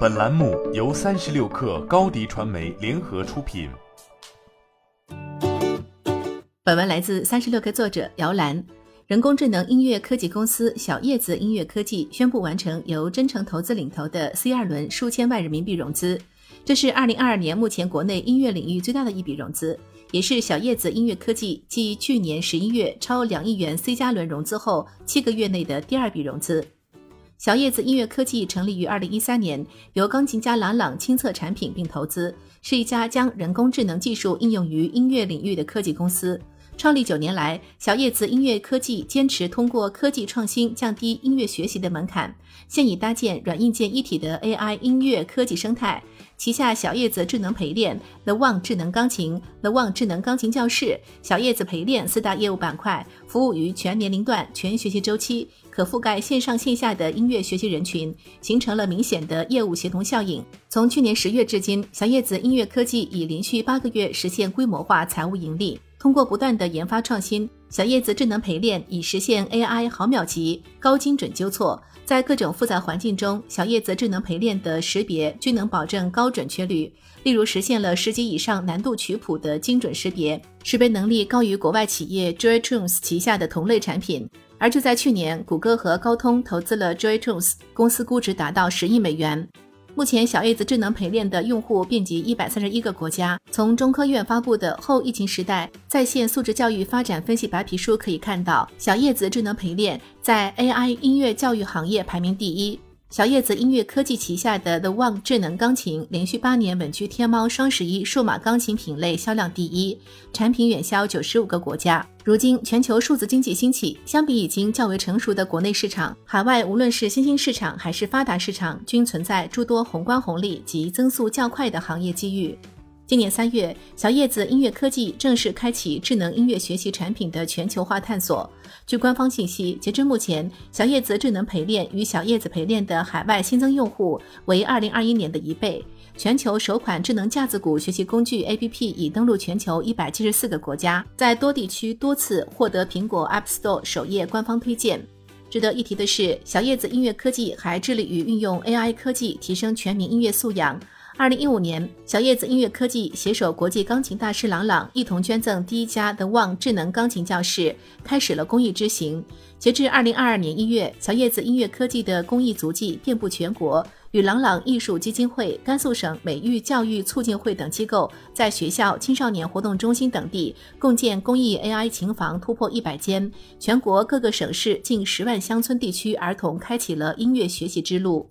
本栏目由三十六氪高低传媒联合出品。本文来自三十六氪作者姚兰。人工智能音乐科技公司小叶子音乐科技宣布完成由真诚投资领投的 C 二轮数千万人民币融资，这是二零二二年目前国内音乐领域最大的一笔融资，也是小叶子音乐科技继去年十一月超两亿元 C 加轮融资后七个月内的第二笔融资。小叶子音乐科技成立于二零一三年，由钢琴家朗朗亲测产品并投资，是一家将人工智能技术应用于音乐领域的科技公司。创立九年来，小叶子音乐科技坚持通过科技创新降低音乐学习的门槛，现已搭建软硬件一体的 AI 音乐科技生态。旗下小叶子智能陪练、The One 智能钢琴、The One 智能钢琴教室、小叶子陪练四大业务板块，服务于全年龄段、全学习周期，可覆盖线上线下的音乐学习人群，形成了明显的业务协同效应。从去年十月至今，小叶子音乐科技已连续八个月实现规模化财务盈利。通过不断的研发创新，小叶子智能陪练已实现 AI 毫秒级高精准纠错，在各种复杂环境中，小叶子智能陪练的识别均能保证高准确率。例如，实现了十级以上难度曲谱的精准识别，识别能力高于国外企业 JoyTunes 旗下的同类产品。而就在去年，谷歌和高通投资了 JoyTunes，公司估值达到十亿美元。目前，小叶子智能陪练的用户遍及一百三十一个国家。从中科院发布的《后疫情时代在线素质教育发展分析白皮书》可以看到，小叶子智能陪练在 AI 音乐教育行业排名第一。小叶子音乐科技旗下的 The One 智能钢琴连续八年稳居天猫双十一数码钢琴品类销量第一，产品远销九十五个国家。如今，全球数字经济兴起，相比已经较为成熟的国内市场，海外无论是新兴市场还是发达市场，均存在诸多宏观红利及增速较快的行业机遇。今年三月，小叶子音乐科技正式开启智能音乐学习产品的全球化探索。据官方信息，截至目前，小叶子智能陪练与小叶子陪练的海外新增用户为二零二一年的一倍。全球首款智能架子鼓学习工具 APP 已登陆全球一百七十四个国家，在多地区多次获得苹果 App Store 首页官方推荐。值得一提的是，小叶子音乐科技还致力于运用 AI 科技提升全民音乐素养。二零一五年，小叶子音乐科技携手国际钢琴大师郎朗，一同捐赠第一家 The One 智能钢琴教室，开始了公益之行。截至二零二二年一月，小叶子音乐科技的公益足迹遍布全国，与郎朗艺术基金会、甘肃省美育教育促进会等机构，在学校、青少年活动中心等地共建公益 AI 琴房突破一百间，全国各个省市近十万乡村地区儿童开启了音乐学习之路。